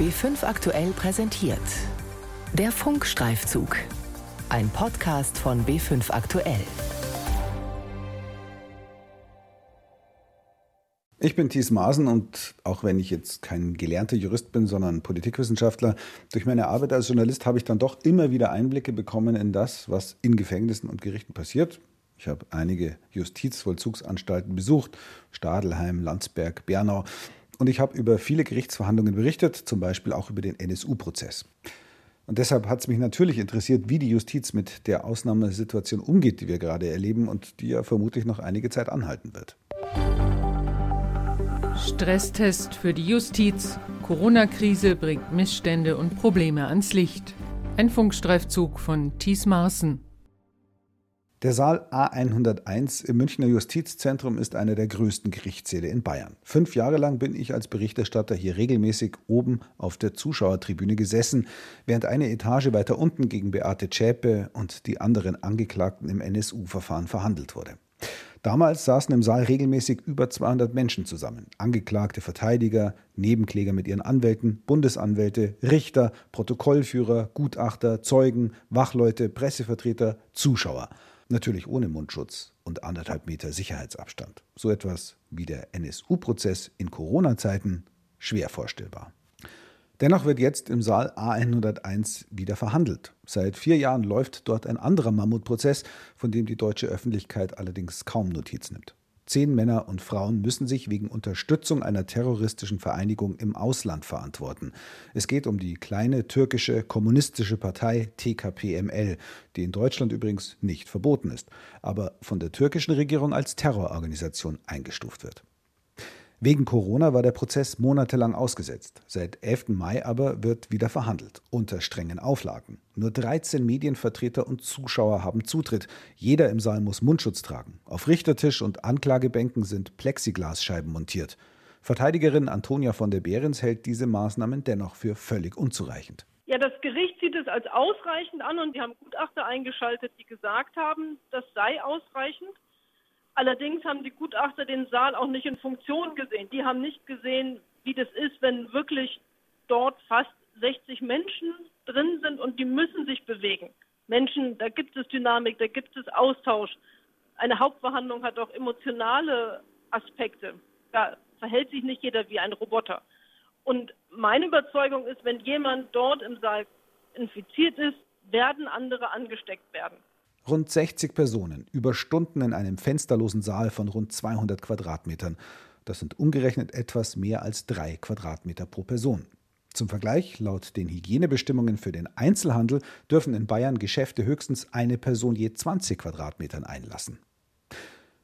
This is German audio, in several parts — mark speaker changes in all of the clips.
Speaker 1: B5 aktuell präsentiert. Der Funkstreifzug. Ein Podcast von B5 aktuell.
Speaker 2: Ich bin Thies Maaßen und auch wenn ich jetzt kein gelernter Jurist bin, sondern Politikwissenschaftler, durch meine Arbeit als Journalist habe ich dann doch immer wieder Einblicke bekommen in das, was in Gefängnissen und Gerichten passiert. Ich habe einige Justizvollzugsanstalten besucht, Stadelheim, Landsberg, Bernau. Und ich habe über viele Gerichtsverhandlungen berichtet, zum Beispiel auch über den NSU-Prozess. Und deshalb hat es mich natürlich interessiert, wie die Justiz mit der Ausnahmesituation umgeht, die wir gerade erleben und die ja vermutlich noch einige Zeit anhalten wird.
Speaker 3: Stresstest für die Justiz. Corona-Krise bringt Missstände und Probleme ans Licht. Ein Funkstreifzug von Thies Maaßen.
Speaker 2: Der Saal A101 im Münchner Justizzentrum ist einer der größten Gerichtssäle in Bayern. Fünf Jahre lang bin ich als Berichterstatter hier regelmäßig oben auf der Zuschauertribüne gesessen, während eine Etage weiter unten gegen Beate Zschäpe und die anderen Angeklagten im NSU-Verfahren verhandelt wurde. Damals saßen im Saal regelmäßig über 200 Menschen zusammen. Angeklagte, Verteidiger, Nebenkläger mit ihren Anwälten, Bundesanwälte, Richter, Protokollführer, Gutachter, Zeugen, Wachleute, Pressevertreter, Zuschauer. Natürlich ohne Mundschutz und anderthalb Meter Sicherheitsabstand. So etwas wie der NSU-Prozess in Corona-Zeiten schwer vorstellbar. Dennoch wird jetzt im Saal A101 wieder verhandelt. Seit vier Jahren läuft dort ein anderer Mammutprozess, von dem die deutsche Öffentlichkeit allerdings kaum Notiz nimmt. Zehn Männer und Frauen müssen sich wegen Unterstützung einer terroristischen Vereinigung im Ausland verantworten. Es geht um die kleine türkische kommunistische Partei TKPML, die in Deutschland übrigens nicht verboten ist, aber von der türkischen Regierung als Terrororganisation eingestuft wird. Wegen Corona war der Prozess monatelang ausgesetzt. Seit 11. Mai aber wird wieder verhandelt, unter strengen Auflagen. Nur 13 Medienvertreter und Zuschauer haben Zutritt. Jeder im Saal muss Mundschutz tragen. Auf Richtertisch und Anklagebänken sind Plexiglasscheiben montiert. Verteidigerin Antonia von der Behrens hält diese Maßnahmen dennoch für völlig unzureichend.
Speaker 4: Ja, das Gericht sieht es als ausreichend an und wir haben Gutachter eingeschaltet, die gesagt haben, das sei ausreichend. Allerdings haben die Gutachter den Saal auch nicht in Funktion gesehen. Die haben nicht gesehen, wie das ist, wenn wirklich dort fast 60 Menschen drin sind und die müssen sich bewegen. Menschen, da gibt es Dynamik, da gibt es Austausch. Eine Hauptverhandlung hat auch emotionale Aspekte. Da verhält sich nicht jeder wie ein Roboter. Und meine Überzeugung ist, wenn jemand dort im Saal infiziert ist, werden andere angesteckt werden.
Speaker 2: Rund 60 Personen über Stunden in einem fensterlosen Saal von rund 200 Quadratmetern. Das sind umgerechnet etwas mehr als drei Quadratmeter pro Person. Zum Vergleich, laut den Hygienebestimmungen für den Einzelhandel dürfen in Bayern Geschäfte höchstens eine Person je 20 Quadratmetern einlassen.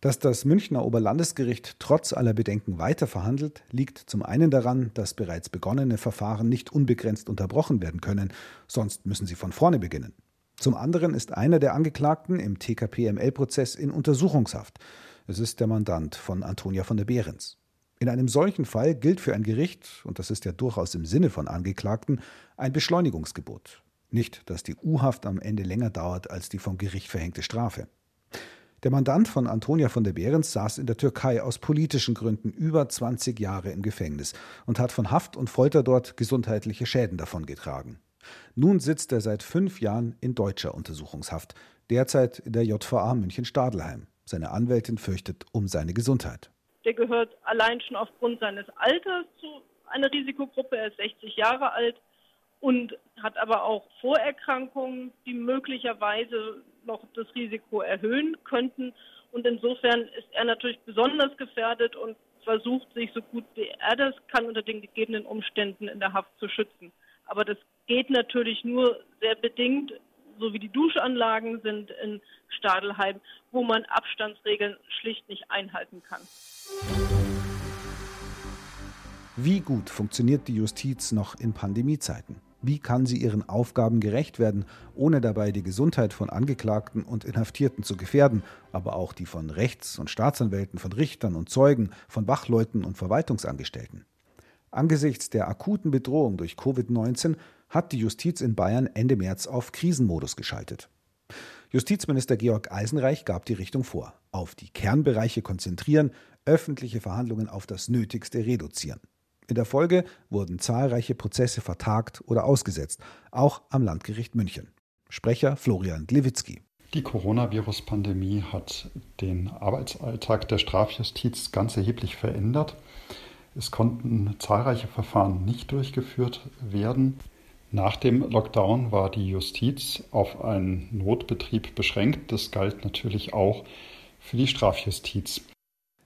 Speaker 2: Dass das Münchner Oberlandesgericht trotz aller Bedenken weiter verhandelt, liegt zum einen daran, dass bereits begonnene Verfahren nicht unbegrenzt unterbrochen werden können, sonst müssen sie von vorne beginnen. Zum anderen ist einer der Angeklagten im TKPML-Prozess in Untersuchungshaft. Es ist der Mandant von Antonia von der Behrens. In einem solchen Fall gilt für ein Gericht, und das ist ja durchaus im Sinne von Angeklagten, ein Beschleunigungsgebot. Nicht, dass die U-Haft am Ende länger dauert als die vom Gericht verhängte Strafe. Der Mandant von Antonia von der Behrens saß in der Türkei aus politischen Gründen über 20 Jahre im Gefängnis und hat von Haft und Folter dort gesundheitliche Schäden davongetragen. Nun sitzt er seit fünf Jahren in deutscher Untersuchungshaft, derzeit in der JVA München-Stadelheim. Seine Anwältin fürchtet um seine Gesundheit.
Speaker 4: Der gehört allein schon aufgrund seines Alters zu einer Risikogruppe. Er ist 60 Jahre alt und hat aber auch Vorerkrankungen, die möglicherweise noch das Risiko erhöhen könnten. Und insofern ist er natürlich besonders gefährdet und versucht sich so gut wie er das kann unter den gegebenen Umständen in der Haft zu schützen. Aber das geht natürlich nur sehr bedingt, so wie die Duschanlagen sind in Stadelheim, wo man Abstandsregeln schlicht nicht einhalten kann.
Speaker 2: Wie gut funktioniert die Justiz noch in Pandemiezeiten? Wie kann sie ihren Aufgaben gerecht werden, ohne dabei die Gesundheit von Angeklagten und Inhaftierten zu gefährden, aber auch die von Rechts- und Staatsanwälten, von Richtern und Zeugen, von Wachleuten und Verwaltungsangestellten? Angesichts der akuten Bedrohung durch Covid-19 hat die Justiz in Bayern Ende März auf Krisenmodus geschaltet. Justizminister Georg Eisenreich gab die Richtung vor. Auf die Kernbereiche konzentrieren, öffentliche Verhandlungen auf das Nötigste reduzieren. In der Folge wurden zahlreiche Prozesse vertagt oder ausgesetzt, auch am Landgericht München. Sprecher Florian Gliwitzki.
Speaker 5: Die Coronavirus-Pandemie hat den Arbeitsalltag der Strafjustiz ganz erheblich verändert. Es konnten zahlreiche Verfahren nicht durchgeführt werden. Nach dem Lockdown war die Justiz auf einen Notbetrieb beschränkt. Das galt natürlich auch für die Strafjustiz.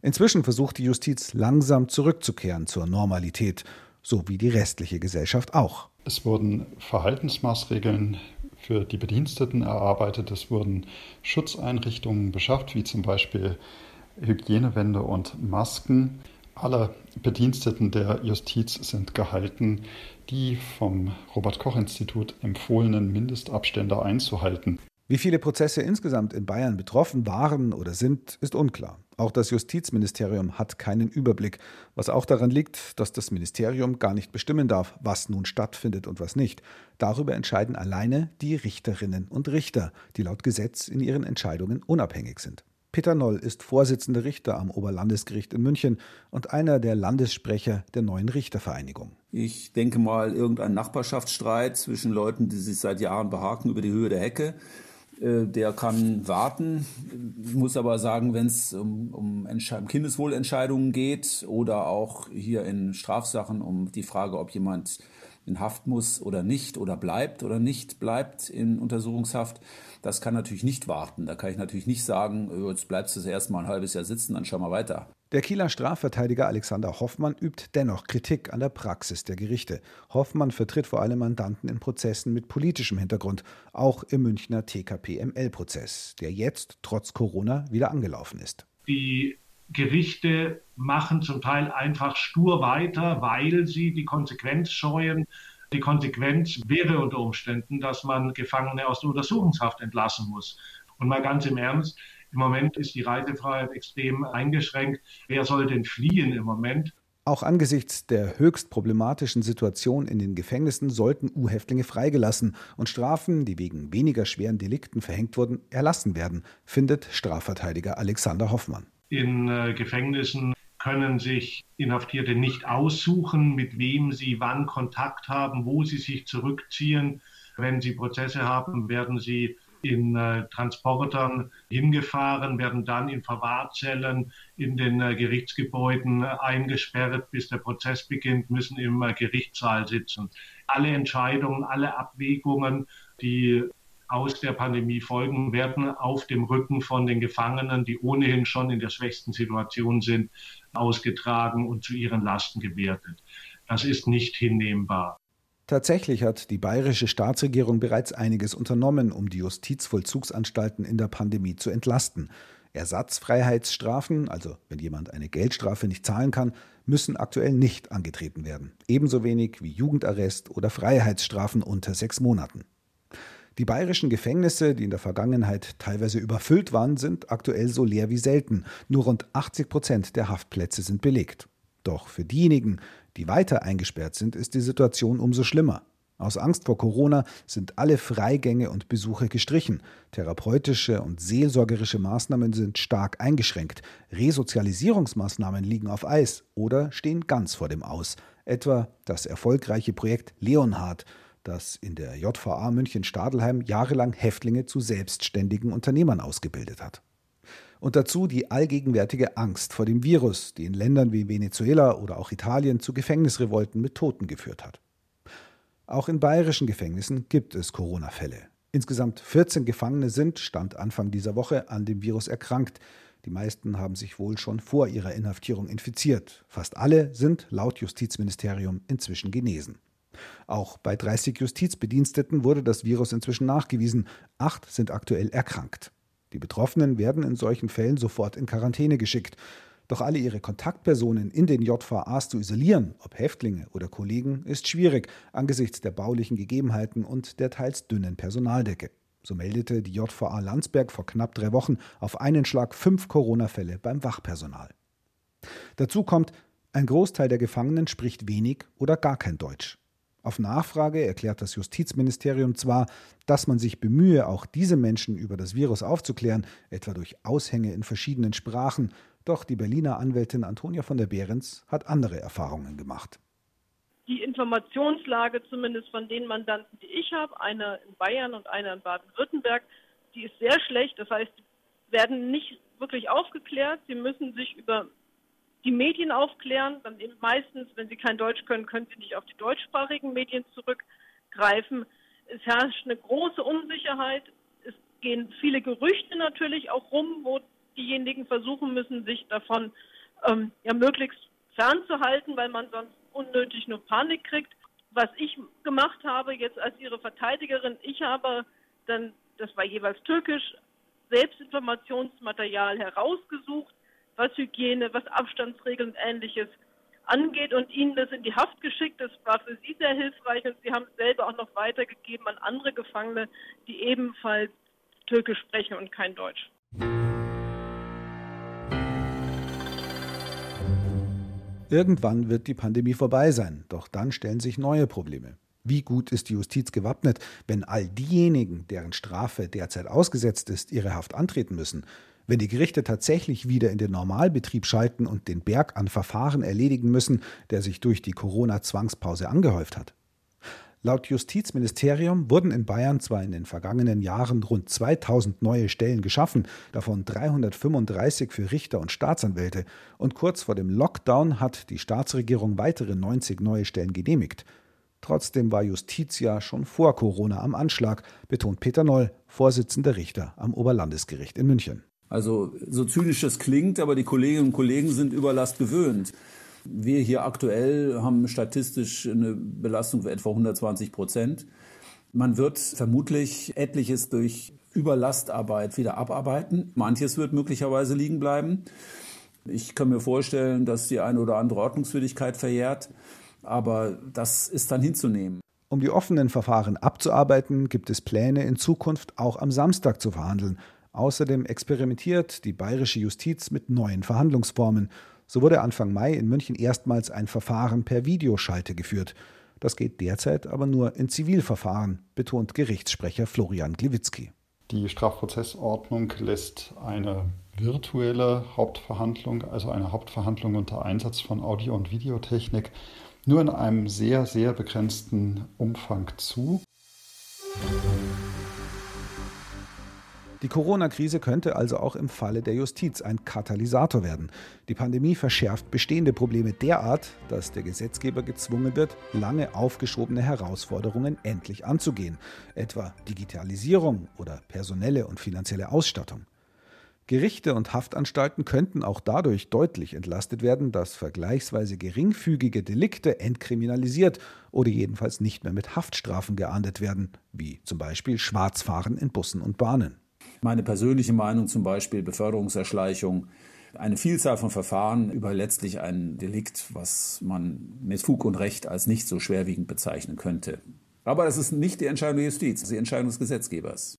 Speaker 2: Inzwischen versucht die Justiz langsam zurückzukehren zur Normalität, so wie die restliche Gesellschaft auch.
Speaker 5: Es wurden Verhaltensmaßregeln für die Bediensteten erarbeitet. Es wurden Schutzeinrichtungen beschafft, wie zum Beispiel Hygienewände und Masken. Alle Bediensteten der Justiz sind gehalten, die vom Robert Koch Institut empfohlenen Mindestabstände einzuhalten.
Speaker 2: Wie viele Prozesse insgesamt in Bayern betroffen waren oder sind, ist unklar. Auch das Justizministerium hat keinen Überblick, was auch daran liegt, dass das Ministerium gar nicht bestimmen darf, was nun stattfindet und was nicht. Darüber entscheiden alleine die Richterinnen und Richter, die laut Gesetz in ihren Entscheidungen unabhängig sind. Peter Noll ist Vorsitzender Richter am Oberlandesgericht in München und einer der Landessprecher der neuen Richtervereinigung.
Speaker 6: Ich denke mal, irgendein Nachbarschaftsstreit zwischen Leuten, die sich seit Jahren behaken über die Höhe der Hecke, äh, der kann warten. Ich muss aber sagen, wenn es um, um Kindeswohlentscheidungen geht oder auch hier in Strafsachen um die Frage, ob jemand in Haft muss oder nicht oder bleibt oder nicht bleibt in Untersuchungshaft. Das kann natürlich nicht warten. Da kann ich natürlich nicht sagen, äh, jetzt bleibst du erst mal ein halbes Jahr sitzen, dann schau mal weiter.
Speaker 2: Der Kieler Strafverteidiger Alexander Hoffmann übt dennoch Kritik an der Praxis der Gerichte. Hoffmann vertritt vor allem Mandanten in Prozessen mit politischem Hintergrund, auch im Münchner TKPML-Prozess, der jetzt trotz Corona wieder angelaufen ist.
Speaker 7: Die Gerichte machen zum Teil einfach stur weiter, weil sie die Konsequenz scheuen. Die Konsequenz wäre unter Umständen, dass man Gefangene aus der Untersuchungshaft entlassen muss. Und mal ganz im Ernst, im Moment ist die Reisefreiheit extrem eingeschränkt. Wer soll denn fliehen im Moment?
Speaker 2: Auch angesichts der höchst problematischen Situation in den Gefängnissen sollten U-Häftlinge freigelassen und Strafen, die wegen weniger schweren Delikten verhängt wurden, erlassen werden, findet Strafverteidiger Alexander Hoffmann
Speaker 7: in äh, Gefängnissen können sich Inhaftierte nicht aussuchen, mit wem sie wann Kontakt haben, wo sie sich zurückziehen. Wenn sie Prozesse haben, werden sie in äh, Transportern hingefahren, werden dann in Verwahrzellen in den äh, Gerichtsgebäuden eingesperrt, bis der Prozess beginnt, müssen im äh, Gerichtssaal sitzen. Alle Entscheidungen, alle Abwägungen, die aus der Pandemie folgen werden, auf dem Rücken von den Gefangenen, die ohnehin schon in der schwächsten Situation sind, ausgetragen und zu ihren Lasten gewertet. Das ist nicht hinnehmbar.
Speaker 2: Tatsächlich hat die bayerische Staatsregierung bereits einiges unternommen, um die Justizvollzugsanstalten in der Pandemie zu entlasten. Ersatzfreiheitsstrafen, also wenn jemand eine Geldstrafe nicht zahlen kann, müssen aktuell nicht angetreten werden. Ebenso wenig wie Jugendarrest oder Freiheitsstrafen unter sechs Monaten. Die bayerischen Gefängnisse, die in der Vergangenheit teilweise überfüllt waren, sind aktuell so leer wie selten. Nur rund 80 Prozent der Haftplätze sind belegt. Doch für diejenigen, die weiter eingesperrt sind, ist die Situation umso schlimmer. Aus Angst vor Corona sind alle Freigänge und Besuche gestrichen. Therapeutische und seelsorgerische Maßnahmen sind stark eingeschränkt. Resozialisierungsmaßnahmen liegen auf Eis oder stehen ganz vor dem Aus. Etwa das erfolgreiche Projekt Leonhard, das in der JVA München-Stadelheim jahrelang Häftlinge zu selbstständigen Unternehmern ausgebildet hat. Und dazu die allgegenwärtige Angst vor dem Virus, die in Ländern wie Venezuela oder auch Italien zu Gefängnisrevolten mit Toten geführt hat. Auch in bayerischen Gefängnissen gibt es Corona-Fälle. Insgesamt 14 Gefangene sind, Stand Anfang dieser Woche, an dem Virus erkrankt. Die meisten haben sich wohl schon vor ihrer Inhaftierung infiziert. Fast alle sind laut Justizministerium inzwischen genesen. Auch bei 30 Justizbediensteten wurde das Virus inzwischen nachgewiesen. Acht sind aktuell erkrankt. Die Betroffenen werden in solchen Fällen sofort in Quarantäne geschickt. Doch alle ihre Kontaktpersonen in den JVAs zu isolieren, ob Häftlinge oder Kollegen, ist schwierig angesichts der baulichen Gegebenheiten und der teils dünnen Personaldecke. So meldete die JVA Landsberg vor knapp drei Wochen auf einen Schlag fünf Corona-Fälle beim Wachpersonal. Dazu kommt, ein Großteil der Gefangenen spricht wenig oder gar kein Deutsch. Auf Nachfrage erklärt das Justizministerium zwar, dass man sich bemühe, auch diese Menschen über das Virus aufzuklären, etwa durch Aushänge in verschiedenen Sprachen, doch die Berliner Anwältin Antonia von der Behrens hat andere Erfahrungen gemacht.
Speaker 4: Die Informationslage zumindest von den Mandanten, die ich habe, einer in Bayern und einer in Baden-Württemberg, die ist sehr schlecht. Das heißt, werden nicht wirklich aufgeklärt. Sie müssen sich über die Medien aufklären. Dann eben meistens, wenn sie kein Deutsch können, können sie nicht auf die deutschsprachigen Medien zurückgreifen. Es herrscht eine große Unsicherheit. Es gehen viele Gerüchte natürlich auch rum, wo diejenigen versuchen müssen, sich davon ähm, ja möglichst fernzuhalten, weil man sonst unnötig nur Panik kriegt. Was ich gemacht habe jetzt als ihre Verteidigerin, ich habe dann, das war jeweils türkisch, Selbstinformationsmaterial herausgesucht, was Hygiene, was Abstandsregeln und ähnliches angeht und ihnen das in die Haft geschickt. Das war für sie sehr hilfreich und sie haben es selber auch noch weitergegeben an andere Gefangene, die ebenfalls Türkisch sprechen und kein Deutsch.
Speaker 2: Irgendwann wird die Pandemie vorbei sein, doch dann stellen sich neue Probleme. Wie gut ist die Justiz gewappnet, wenn all diejenigen, deren Strafe derzeit ausgesetzt ist, ihre Haft antreten müssen? Wenn die Gerichte tatsächlich wieder in den Normalbetrieb schalten und den Berg an Verfahren erledigen müssen, der sich durch die Corona-Zwangspause angehäuft hat? Laut Justizministerium wurden in Bayern zwar in den vergangenen Jahren rund 2000 neue Stellen geschaffen, davon 335 für Richter und Staatsanwälte, und kurz vor dem Lockdown hat die Staatsregierung weitere 90 neue Stellen genehmigt. Trotzdem war Justiz ja schon vor Corona am Anschlag, betont Peter Noll, Vorsitzender Richter am Oberlandesgericht in München.
Speaker 6: Also so zynisch das klingt, aber die Kolleginnen und Kollegen sind Überlast gewöhnt. Wir hier aktuell haben statistisch eine Belastung von etwa 120 Prozent. Man wird vermutlich etliches durch Überlastarbeit wieder abarbeiten. Manches wird möglicherweise liegen bleiben. Ich kann mir vorstellen, dass die eine oder andere Ordnungswidrigkeit verjährt, aber das ist dann hinzunehmen.
Speaker 2: Um die offenen Verfahren abzuarbeiten, gibt es Pläne, in Zukunft auch am Samstag zu verhandeln. Außerdem experimentiert die bayerische Justiz mit neuen Verhandlungsformen. So wurde Anfang Mai in München erstmals ein Verfahren per Videoschalte geführt. Das geht derzeit aber nur in Zivilverfahren, betont Gerichtssprecher Florian Gliwitzki.
Speaker 5: Die Strafprozessordnung lässt eine virtuelle Hauptverhandlung, also eine Hauptverhandlung unter Einsatz von Audio- und Videotechnik, nur in einem sehr, sehr begrenzten Umfang zu.
Speaker 2: Die Corona-Krise könnte also auch im Falle der Justiz ein Katalysator werden. Die Pandemie verschärft bestehende Probleme derart, dass der Gesetzgeber gezwungen wird, lange aufgeschobene Herausforderungen endlich anzugehen, etwa Digitalisierung oder personelle und finanzielle Ausstattung. Gerichte und Haftanstalten könnten auch dadurch deutlich entlastet werden, dass vergleichsweise geringfügige Delikte entkriminalisiert oder jedenfalls nicht mehr mit Haftstrafen geahndet werden, wie zum Beispiel Schwarzfahren in Bussen und Bahnen.
Speaker 6: Meine persönliche Meinung zum Beispiel Beförderungserschleichung, eine Vielzahl von Verfahren über letztlich ein Delikt, was man mit Fug und Recht als nicht so schwerwiegend bezeichnen könnte. Aber das ist nicht die Entscheidung der Justiz, das ist die Entscheidung des Gesetzgebers.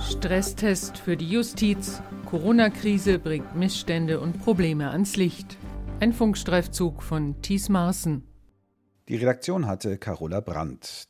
Speaker 3: Stresstest für die Justiz. Corona-Krise bringt Missstände und Probleme ans Licht. Ein Funkstreifzug von Thies Maaßen.
Speaker 2: Die Redaktion hatte Carola Brandt.